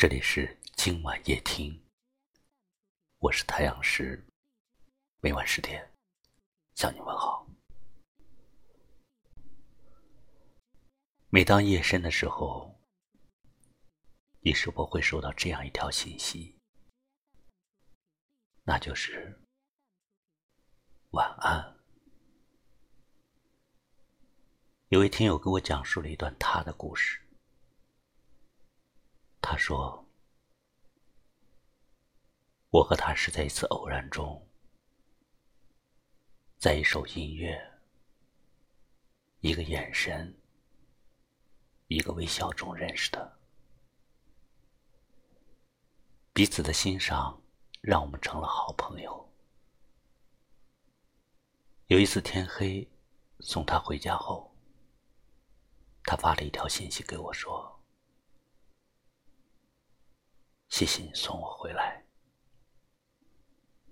这里是今晚夜听，我是太阳石，每晚十点向你问好。每当夜深的时候，你是否会收到这样一条信息？那就是晚安。有位听友给我讲述了一段他的故事。他说：“我和他是在一次偶然中，在一首音乐、一个眼神、一个微笑中认识的。彼此的欣赏让我们成了好朋友。有一次天黑，送他回家后，他发了一条信息给我说。”谢谢你送我回来，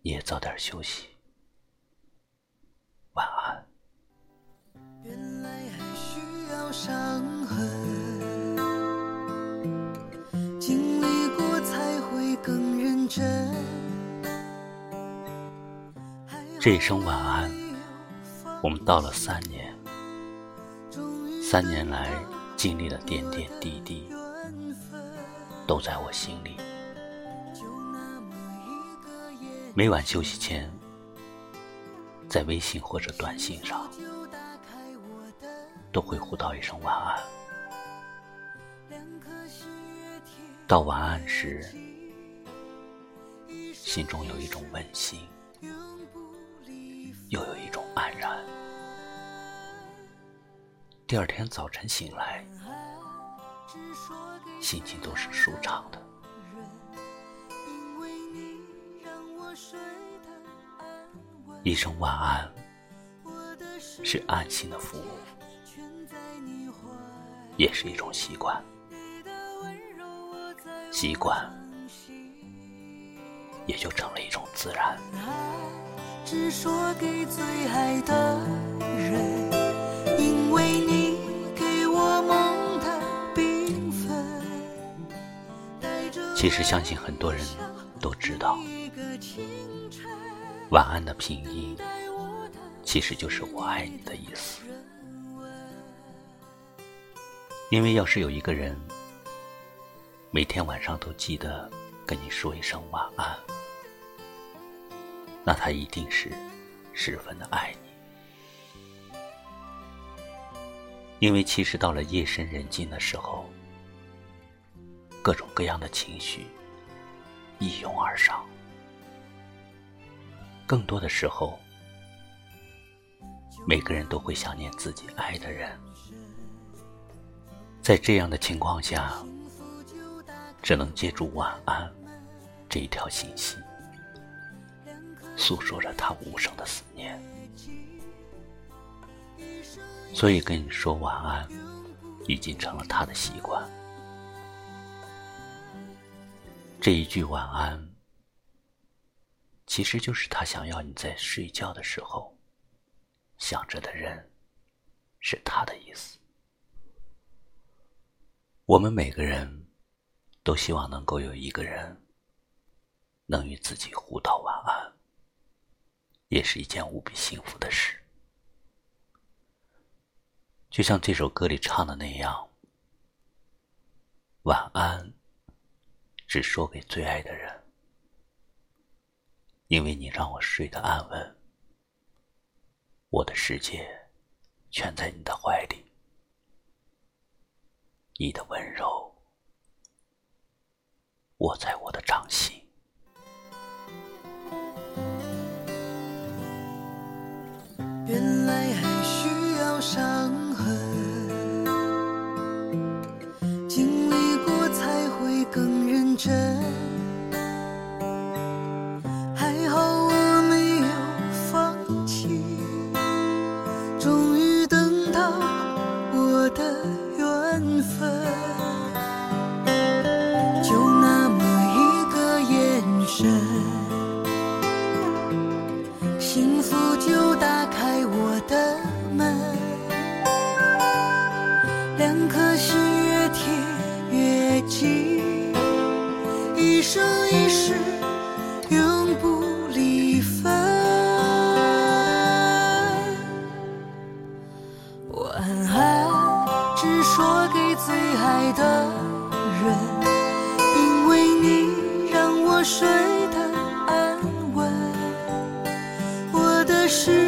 你也早点休息，晚安。原来还需要伤痕，经历过才会更认真。这一声晚安，我们到了三年，三年来经历了点点滴滴，都在我心里。每晚休息前，在微信或者短信上，都会互道一声晚安。到晚安时，心中有一种温馨，又有一种黯然。第二天早晨醒来，心情都是舒畅的。一声晚安，是安心的服务，也是一种习惯。习惯也就成了一种自然。只说给最爱的人，因为你给我梦的缤纷。其实，相信很多人都知道。晚安的拼音，其实就是“我爱你”的意思。因为要是有一个人，每天晚上都记得跟你说一声晚安，那他一定是十分的爱你。因为其实到了夜深人静的时候，各种各样的情绪一涌而上。更多的时候，每个人都会想念自己爱的人。在这样的情况下，只能借助“晚安”这一条信息，诉说着他无声的思念。所以跟你说晚安，已经成了他的习惯。这一句晚安。其实就是他想要你在睡觉的时候想着的人，是他的意思。我们每个人都希望能够有一个人能与自己互道晚安，也是一件无比幸福的事。就像这首歌里唱的那样：“晚安，只说给最爱的人。”因为你让我睡得安稳，我的世界全在你的怀里，你的温柔握在我的掌心。一世永不离分。晚安，只说给最爱的人，因为你让我睡得安稳，我的世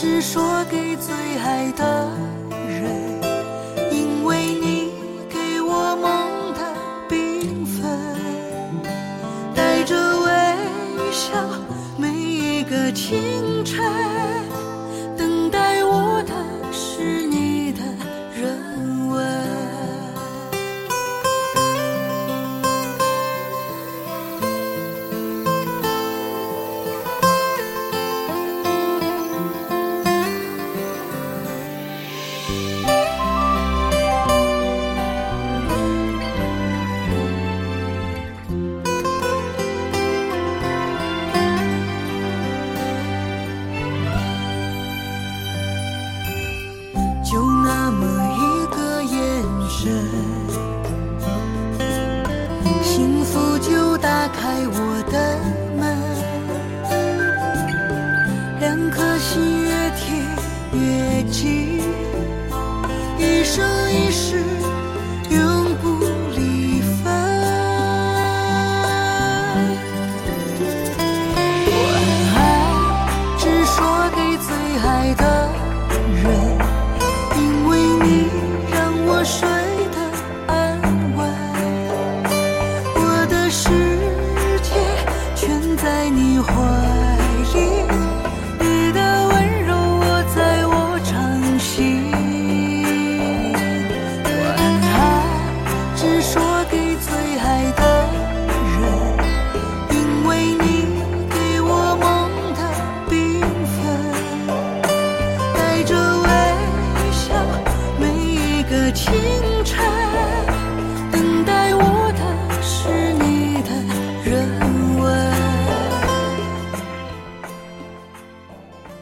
只说给最爱的人，因为你给我梦的缤纷，带着微笑，每一个清晨，两颗心越贴越近，一生一世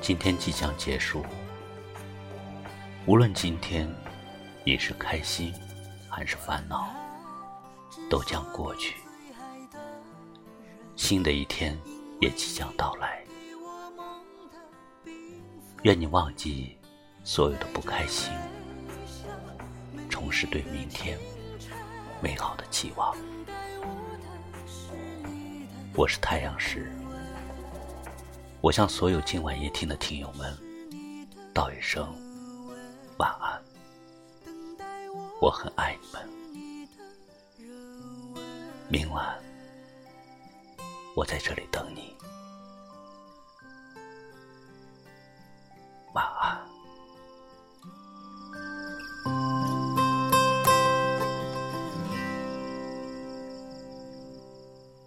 今天即将结束，无论今天你是开心还是烦恼，都将过去。新的一天也即将到来，愿你忘记所有的不开心，重拾对明天美好的期望。我是太阳石。我向所有今晚夜听的听友们道一声晚安我很爱你们。明晚我在这里等你。晚安。